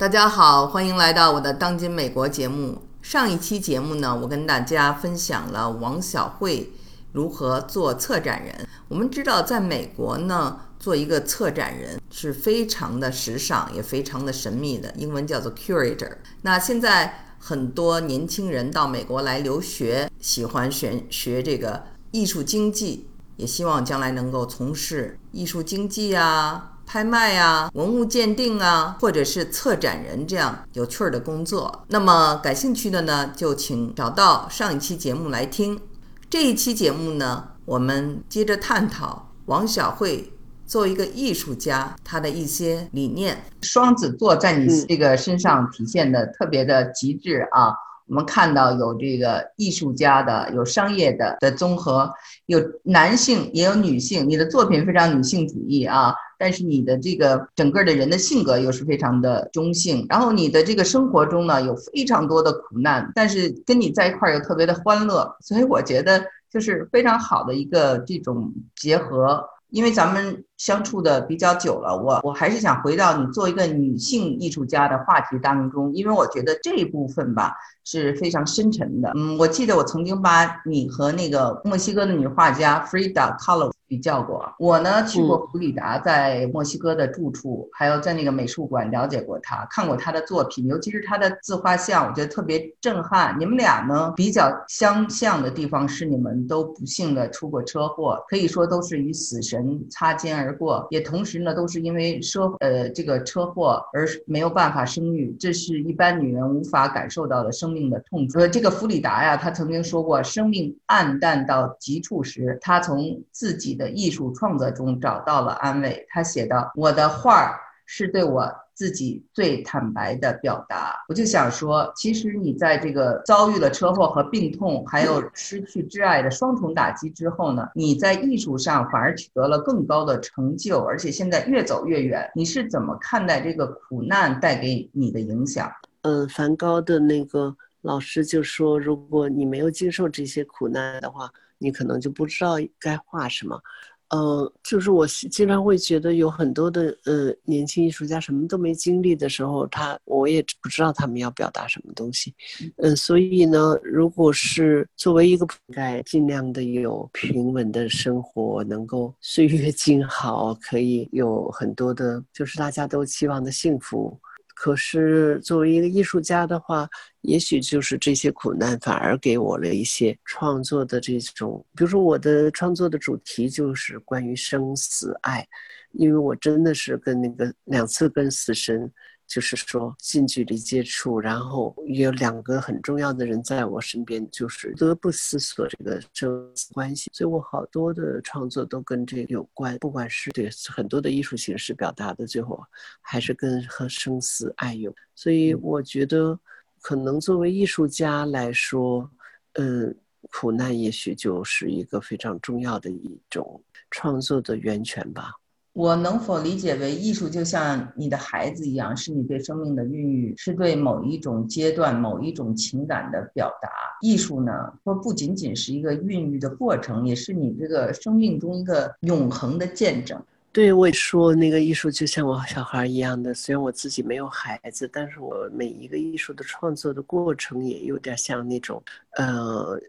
大家好，欢迎来到我的当今美国节目。上一期节目呢，我跟大家分享了王小慧如何做策展人。我们知道，在美国呢，做一个策展人是非常的时尚，也非常的神秘的，英文叫做 curator。那现在很多年轻人到美国来留学，喜欢学学这个艺术经济，也希望将来能够从事艺术经济啊。拍卖啊，文物鉴定啊，或者是策展人这样有趣儿的工作。那么感兴趣的呢，就请找到上一期节目来听。这一期节目呢，我们接着探讨王小慧作为一个艺术家，她的一些理念。双子座在你这个身上体现的特别的极致啊。我们看到有这个艺术家的，有商业的的综合，有男性也有女性。你的作品非常女性主义啊，但是你的这个整个的人的性格又是非常的中性。然后你的这个生活中呢，有非常多的苦难，但是跟你在一块儿又特别的欢乐，所以我觉得就是非常好的一个这种结合。因为咱们相处的比较久了，我我还是想回到你做一个女性艺术家的话题当中，因为我觉得这一部分吧是非常深沉的。嗯，我记得我曾经把你和那个墨西哥的女画家 Frida Kahlo。比较过，我呢去过弗里达在墨西哥的住处，还有在那个美术馆了解过他，看过他的作品，尤其是他的自画像，我觉得特别震撼。你们俩呢比较相像的地方是你们都不幸的出过车祸，可以说都是与死神擦肩而过，也同时呢都是因为车呃这个车祸而没有办法生育，这是一般女人无法感受到的生命的痛。呃，这个弗里达呀，她曾经说过，生命暗淡到极处时，她从自己。的艺术创作中找到了安慰。他写道：“我的画儿是对我自己最坦白的表达。”我就想说，其实你在这个遭遇了车祸和病痛，还有 失去挚爱的双重打击之后呢，你在艺术上反而取得了更高的成就，而且现在越走越远。你是怎么看待这个苦难带给你的影响？嗯，梵高的那个老师就说：“如果你没有经受这些苦难的话。”你可能就不知道该画什么，呃，就是我经常会觉得有很多的呃年轻艺术家什么都没经历的时候，他我也不知道他们要表达什么东西，嗯，所以呢，如果是作为一个应该尽量的有平稳的生活，能够岁月静好，可以有很多的，就是大家都期望的幸福。可是作为一个艺术家的话，也许就是这些苦难反而给我了一些创作的这种，比如说我的创作的主题就是关于生死爱，因为我真的是跟那个两次跟死神。就是说近距离接触，然后有两个很重要的人在我身边，就是不得不思索这个生死关系。所以我好多的创作都跟这个有关，不管是对很多的艺术形式表达的，最后还是跟和生死爱有。所以我觉得，可能作为艺术家来说，嗯，苦难也许就是一个非常重要的一种创作的源泉吧。我能否理解为艺术就像你的孩子一样，是你对生命的孕育，是对某一种阶段、某一种情感的表达。艺术呢，说不仅仅是一个孕育的过程，也是你这个生命中一个永恒的见证。对，我说那个艺术就像我小孩一样的，虽然我自己没有孩子，但是我每一个艺术的创作的过程也有点像那种，呃。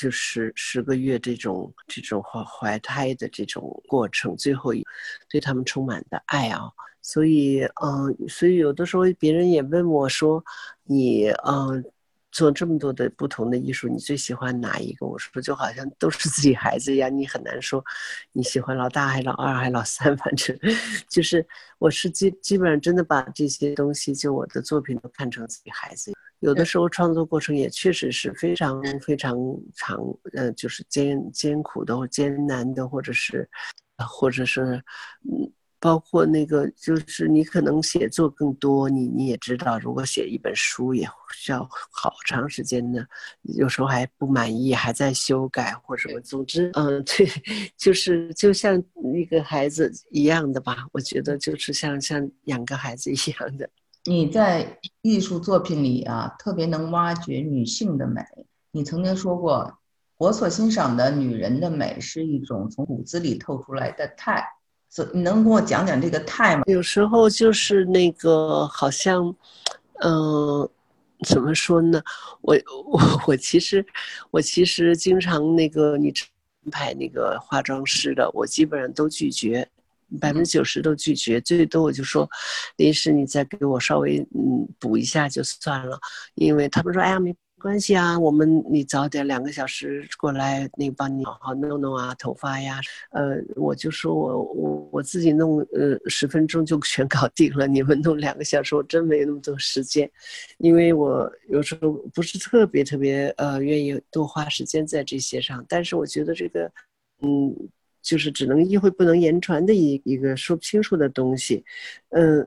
就是十个月这种这种怀怀胎的这种过程，最后一对他们充满的爱啊，所以嗯，所以有的时候别人也问我说，你嗯。做这么多的不同的艺术，你最喜欢哪一个？我说就好像都是自己孩子一样，你很难说你喜欢老大还老二还老三，反正就是我是基基本上真的把这些东西，就我的作品都看成自己孩子。有的时候创作过程也确实是非常非常长，呃，就是艰艰苦的或艰难的，或者是，或者是，嗯。包括那个，就是你可能写作更多，你你也知道，如果写一本书也需要好长时间的，有时候还不满意，还在修改或什么。总之，嗯，对，就是就像那个孩子一样的吧。我觉得就是像像养个孩子一样的。你在艺术作品里啊，特别能挖掘女性的美。你曾经说过，我所欣赏的女人的美是一种从骨子里透出来的态。所你能跟我讲讲这个态吗？有时候就是那个好像，嗯，怎么说呢？我我我其实我其实经常那个你排那个化妆师的，我基本上都拒绝，百分之九十都拒绝，最多我就说，临时你再给我稍微嗯补一下就算了，因为他们说哎呀没。关系啊，我们你早点两个小时过来，那个帮你好好弄弄啊，头发呀，呃，我就说我我我自己弄，呃，十分钟就全搞定了。你们弄两个小时，我真没那么多时间，因为我有时候不是特别特别呃愿意多花时间在这些上。但是我觉得这个，嗯，就是只能意会不能言传的一一个说不清楚的东西，嗯，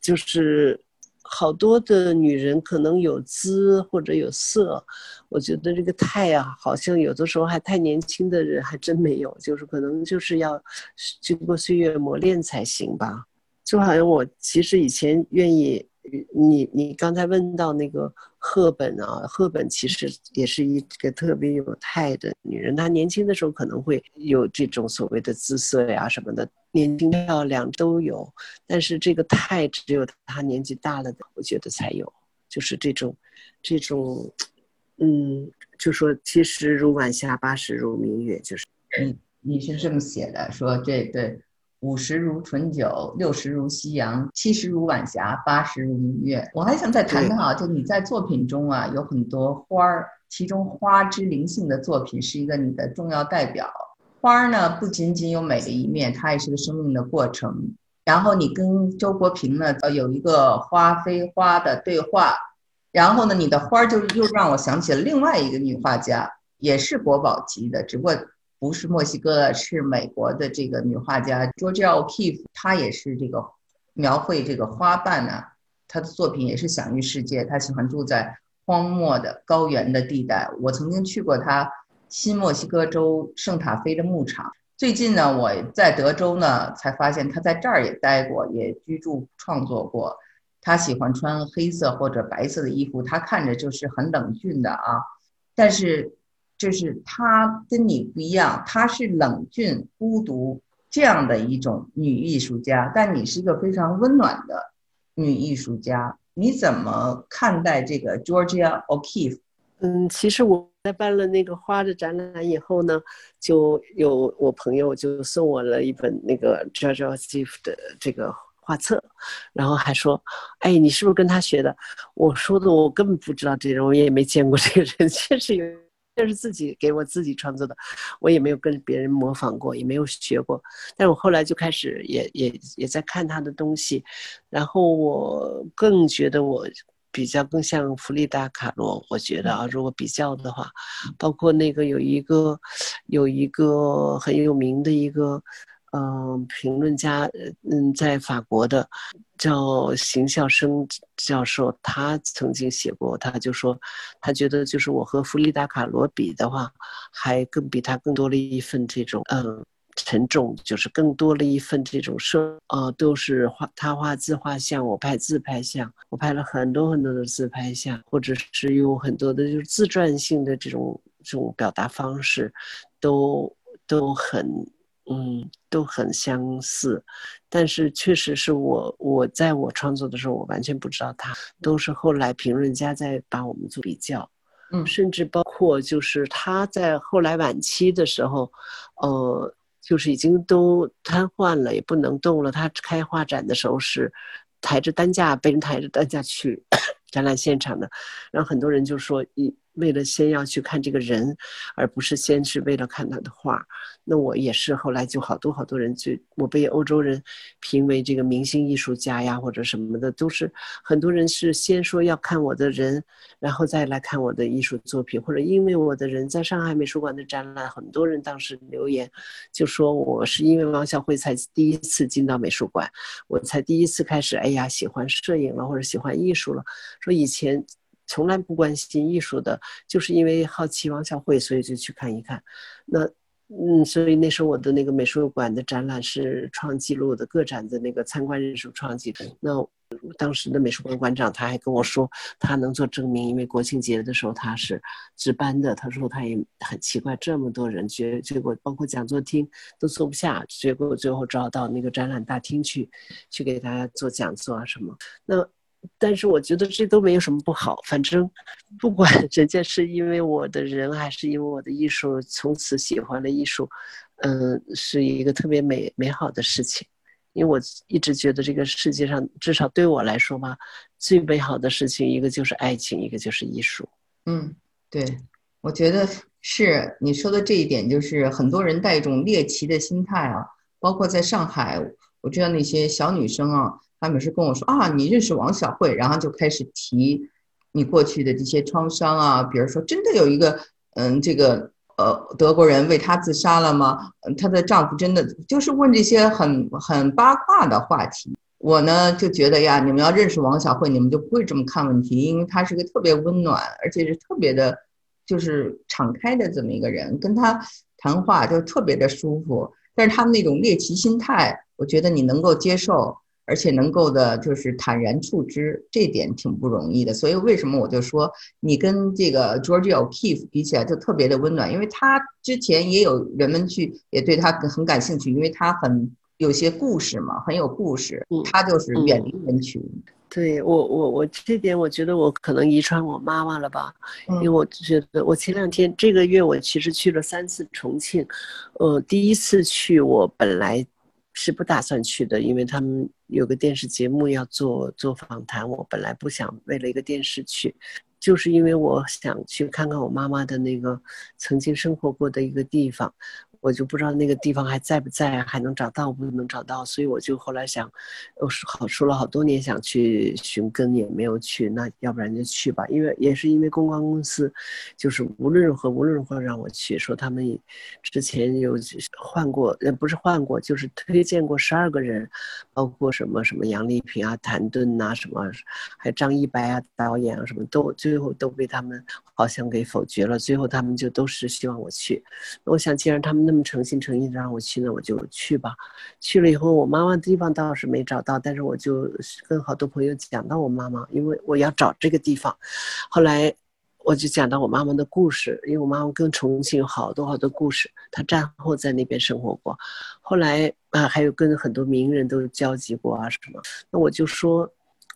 就是。好多的女人可能有姿或者有色，我觉得这个态啊，好像有的时候还太年轻的人还真没有，就是可能就是要经过岁月磨练才行吧。就好像我其实以前愿意。你你刚才问到那个赫本啊，赫本其实也是一个特别有态的女人。她年轻的时候可能会有这种所谓的姿色呀什么的，年轻漂亮都有。但是这个态只有她年纪大了的，我觉得才有，就是这种，这种，嗯，就说七十如晚霞，八十如明月，就是。嗯，你是这么写的，说这对。五十如醇酒，六十如夕阳，七十如晚霞，八十如明月。我还想再谈谈啊，就你在作品中啊，有很多花儿，其中花之灵性的作品是一个你的重要代表。花儿呢，不仅仅有美的一面，它也是个生命的过程。然后你跟周国平呢，呃，有一个花非花的对话。然后呢，你的花儿就又让我想起了另外一个女画家，也是国宝级的，只不过。不是墨西哥的，是美国的这个女画家 Georgia O'Keeffe，她也是这个描绘这个花瓣呢。她的作品也是享誉世界。她喜欢住在荒漠的高原的地带。我曾经去过她新墨西哥州圣塔菲的牧场。最近呢，我在德州呢，才发现她在这儿也待过，也居住创作过。她喜欢穿黑色或者白色的衣服，她看着就是很冷峻的啊，但是。就是她跟你不一样，她是冷峻、孤独这样的一种女艺术家，但你是一个非常温暖的女艺术家。你怎么看待这个 Georgia O'Keeffe？嗯，其实我在办了那个花的展览以后呢，就有我朋友就送我了一本那个 Georgia O'Keeffe 的这个画册，然后还说：“哎，你是不是跟他学的？”我说的我根本不知道这人，我也没见过这个人，确实有。这是自己给我自己创作的，我也没有跟别人模仿过，也没有学过。但我后来就开始也也也在看他的东西，然后我更觉得我比较更像弗里达·卡罗。我觉得啊，如果比较的话，包括那个有一个有一个很有名的一个。嗯，评论家，嗯，在法国的叫邢孝生教授，他曾经写过，他就说，他觉得就是我和弗里达卡罗比的话，还更比他更多了一份这种嗯沉重，就是更多了一份这种生，呃，都是画他画自画像，我拍自拍像，我拍了很多很多的自拍像，或者是有很多的就是自传性的这种这种表达方式，都都很。嗯，都很相似，但是确实是我我在我创作的时候，我完全不知道他，都是后来评论家在把我们做比较，嗯，甚至包括就是他在后来晚期的时候，呃，就是已经都瘫痪了，也不能动了。他开画展的时候是抬着担架，被人抬着担架去 展览现场的，然后很多人就说一。为了先要去看这个人，而不是先是为了看他的画。那我也是后来就好多好多人就我被欧洲人评为这个明星艺术家呀，或者什么的，都是很多人是先说要看我的人，然后再来看我的艺术作品，或者因为我的人在上海美术馆的展览，很多人当时留言就说我是因为王小慧才第一次进到美术馆，我才第一次开始哎呀喜欢摄影了或者喜欢艺术了，说以前。从来不关心艺术的，就是因为好奇王小慧，所以就去看一看。那，嗯，所以那时候我的那个美术馆的展览是创纪录的，个展的那个参观人数创纪录。那当时的美术馆馆长他还跟我说，他能做证明，因为国庆节的时候他是值班的。他说他也很奇怪，这么多人，结结果包括讲座厅都坐不下，结果最后只好到那个展览大厅去，去给大家做讲座啊什么。那但是我觉得这都没有什么不好，反正不管 人家是因为我的人，还是因为我的艺术，从此喜欢了艺术，嗯，是一个特别美美好的事情。因为我一直觉得这个世界上，至少对我来说吧，最美好的事情，一个就是爱情，一个就是艺术。嗯，对，我觉得是你说的这一点，就是很多人带一种猎奇的心态啊，包括在上海，我知道那些小女生啊，他们是跟我说啊，你认识王小慧，然后就开始提你过去的这些创伤啊，比如说真的有一个，嗯，这个。呃，德国人为她自杀了吗？她的丈夫真的就是问这些很很八卦的话题。我呢就觉得呀，你们要认识王小慧，你们就不会这么看问题，因为她是个特别温暖，而且是特别的，就是敞开的这么一个人，跟她谈话就特别的舒服。但是他们那种猎奇心态，我觉得你能够接受。而且能够的，就是坦然处之，这点挺不容易的。所以为什么我就说你跟这个 George O'Keeffe 比起来就特别的温暖，因为他之前也有人们去也对他很感兴趣，因为他很有些故事嘛，很有故事。他就是远离人群。对我，我我这点我觉得我可能遗传我妈妈了吧，因为我觉得我前两天这个月我其实去了三次重庆，呃，第一次去我本来。是不打算去的，因为他们有个电视节目要做做访谈。我本来不想为了一个电视去，就是因为我想去看看我妈妈的那个曾经生活过的一个地方。我就不知道那个地方还在不在，还能找到不能找到，所以我就后来想，我说好说了好多年想去寻根也没有去，那要不然就去吧，因为也是因为公关公司，就是无论如何无论如何让我去，说他们之前有换过，呃不是换过，就是推荐过十二个人，包括什么什么杨丽萍啊、谭盾呐什么，还有张一白啊导演啊什么都最后都被他们好像给否决了，最后他们就都是希望我去，我想既然他们那那。么诚心诚意的让我去呢，我就去吧。去了以后，我妈妈的地方倒是没找到，但是我就跟好多朋友讲到我妈妈，因为我要找这个地方。后来我就讲到我妈妈的故事，因为我妈妈跟重庆有好多好多故事，她战后在那边生活过。后来啊，还有跟很多名人都交集过啊什么。那我就说。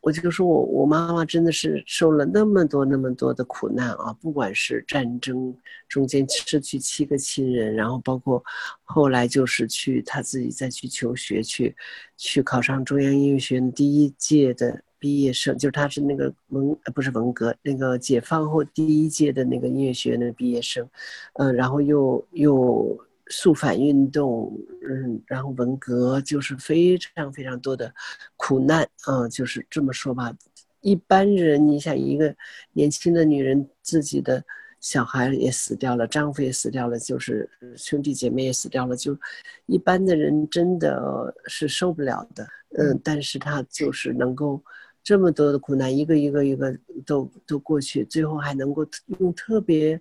我就说，我我妈妈真的是受了那么多那么多的苦难啊！不管是战争中间失去七个亲人，然后包括后来就是去她自己再去求学，去去考上中央音乐学院第一届的毕业生，就是她是那个文不是文革那个解放后第一届的那个音乐学院的毕业生，嗯，然后又又。肃反运动，嗯，然后文革就是非常非常多的苦难，嗯，就是这么说吧。一般人，你想一个年轻的女人，自己的小孩也死掉了，丈夫也死掉了，就是兄弟姐妹也死掉了，就一般的人真的是受不了的，嗯，但是她就是能够这么多的苦难，一个一个一个都都过去，最后还能够用特别，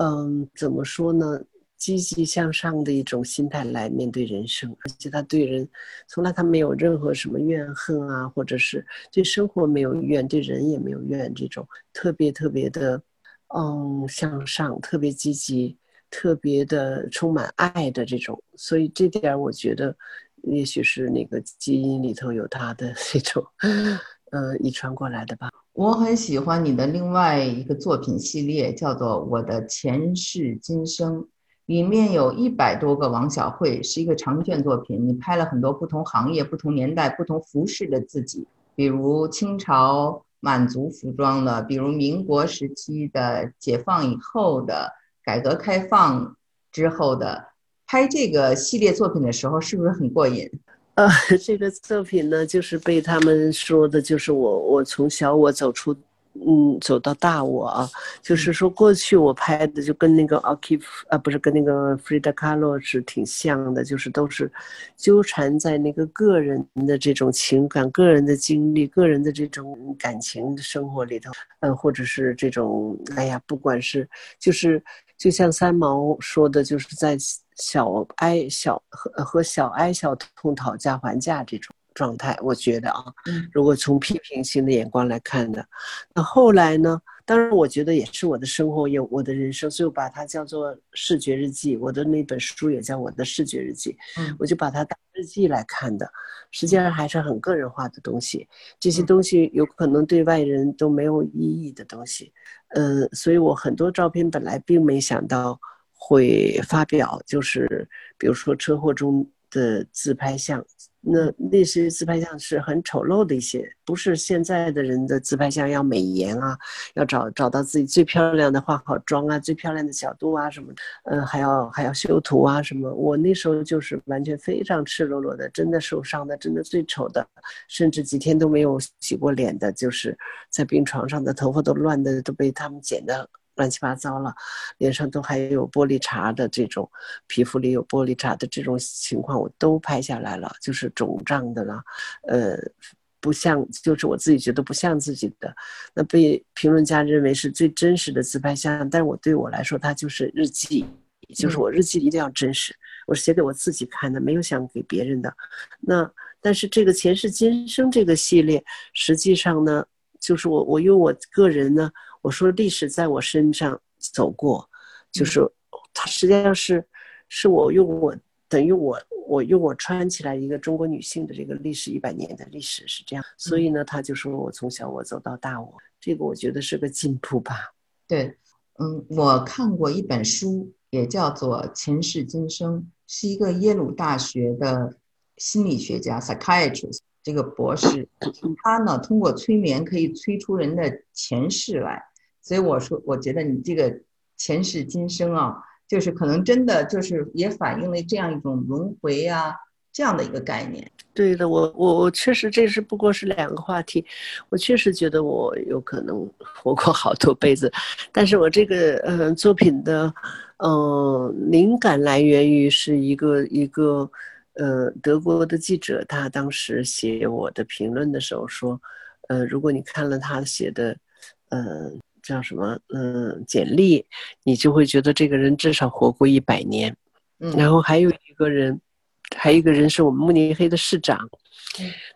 嗯，怎么说呢？积极向上的一种心态来面对人生，而且他对人从来他没有任何什么怨恨啊，或者是对生活没有怨，对人也没有怨，这种特别特别的，嗯，向上，特别积极，特别的充满爱的这种。所以这点我觉得，也许是那个基因里头有他的这种，呃，遗传过来的吧。我很喜欢你的另外一个作品系列，叫做《我的前世今生》。里面有一百多个王小慧，是一个长卷作品。你拍了很多不同行业、不同年代、不同服饰的自己，比如清朝满族服装的，比如民国时期的、解放以后的、改革开放之后的。拍这个系列作品的时候，是不是很过瘾？呃，这个作品呢，就是被他们说的，就是我，我从小我走出。嗯，走到大我啊，就是说过去我拍的就跟那个 o k i 啊，不是跟那个 Frida Kahlo 是挺像的，就是都是纠缠在那个个人的这种情感、个人的经历、个人的这种感情生活里头，嗯，或者是这种，哎呀，不管是就是就像三毛说的，就是在小哀小和和小哀小痛讨价还价这种。状态。我觉得啊，如果从批评性的眼光来看的，那后来呢？当然，我觉得也是我的生活，有我的人生，所以我把它叫做视觉日记。我的那本书也叫我的视觉日记，嗯，我就把它当日记来看的。实际上还是很个人化的东西，这些东西有可能对外人都没有意义的东西，嗯，所以我很多照片本来并没想到会发表，就是比如说车祸中的自拍像。那那些自拍像是很丑陋的一些，不是现在的人的自拍像要美颜啊，要找找到自己最漂亮的化好妆啊，最漂亮的角度啊什么，嗯，还要还要修图啊什么。我那时候就是完全非常赤裸裸的，真的受伤的，真的最丑的，甚至几天都没有洗过脸的，就是在病床上的，头发都乱的，都被他们剪的。乱七八糟了，脸上都还有玻璃碴的这种，皮肤里有玻璃碴的这种情况，我都拍下来了，就是肿胀的了，呃，不像，就是我自己觉得不像自己的，那被评论家认为是最真实的自拍像，但是我对我来说，它就是日记，就是我日记一定要真实，我是写给我自己看的，没有想给别人的。那但是这个前世今生这个系列，实际上呢，就是我我用我个人呢。我说历史在我身上走过，就是它实际上是是我用我等于我我用我穿起来一个中国女性的这个历史一百年的历史是这样，所以呢，他就说我从小我走到大我，这个我觉得是个进步吧。对，嗯，我看过一本书，也叫做《前世今生》，是一个耶鲁大学的心理学家 （psychiatrist） 这个博士，他呢通过催眠可以催出人的前世来。所以我说，我觉得你这个前世今生啊，就是可能真的就是也反映了这样一种轮回啊这样的一个概念。对的，我我我确实这是不过是两个话题，我确实觉得我有可能活过好多辈子，但是我这个呃作品的嗯灵感来源于是一个一个呃德国的记者，他当时写我的评论的时候说，呃如果你看了他写的嗯。叫什么？嗯，简历，你就会觉得这个人至少活过一百年。嗯，然后还有一个人，还有一个人是我们慕尼黑的市长。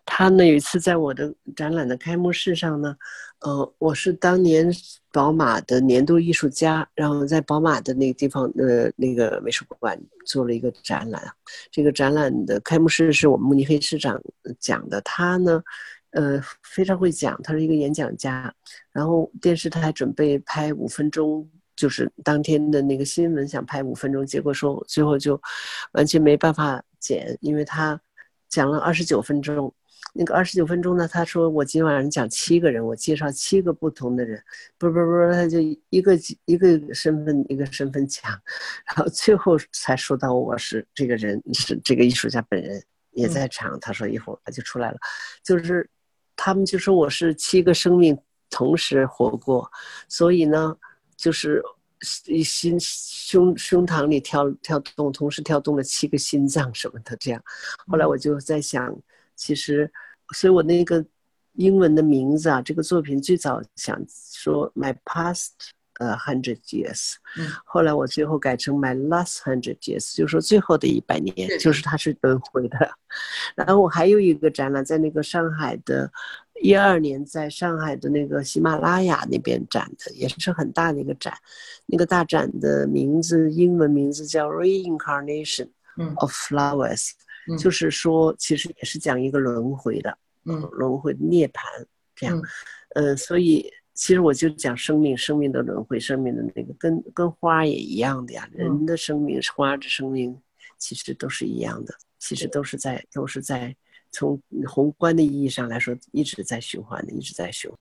他呢有一次在我的展览的开幕式上呢，呃，我是当年宝马的年度艺术家，然后在宝马的那个地方呃那个美术馆做了一个展览。这个展览的开幕式是我们慕尼黑市长讲的。他呢。呃，非常会讲，他是一个演讲家。然后电视台准备拍五分钟，就是当天的那个新闻，想拍五分钟，结果说最后就完全没办法剪，因为他讲了二十九分钟。那个二十九分钟呢，他说我今晚上讲七个人，我介绍七个不同的人，不不不，他就一个一个身份一个身份讲，然后最后才说到我是这个人，是这个艺术家本人也在场。他说一会儿他就出来了，就是。他们就说我是七个生命同时活过，所以呢，就是心胸胸膛里跳跳动，同时跳动了七个心脏什么的这样。后来我就在想，其实，所以我那个英文的名字啊，这个作品最早想说 My Past。呃，hundred years，嗯，后来我最后改成 my last hundred years，就是说最后的一百年，就是它是轮回的。然后我还有一个展览，在那个上海的，一二年在上海的那个喜马拉雅那边展的，也是很大的一个展。那个大展的名字，英文名字叫 reincarnation of flowers，就是说其实也是讲一个轮回的，嗯，轮回涅槃这样，呃，所以。其实我就讲生命，生命的轮回，生命的那个跟跟花也一样的呀。人的生命，花的生命，其实都是一样的，其实都是在都是在从宏观的意义上来说，一直在循环的，一直在循环。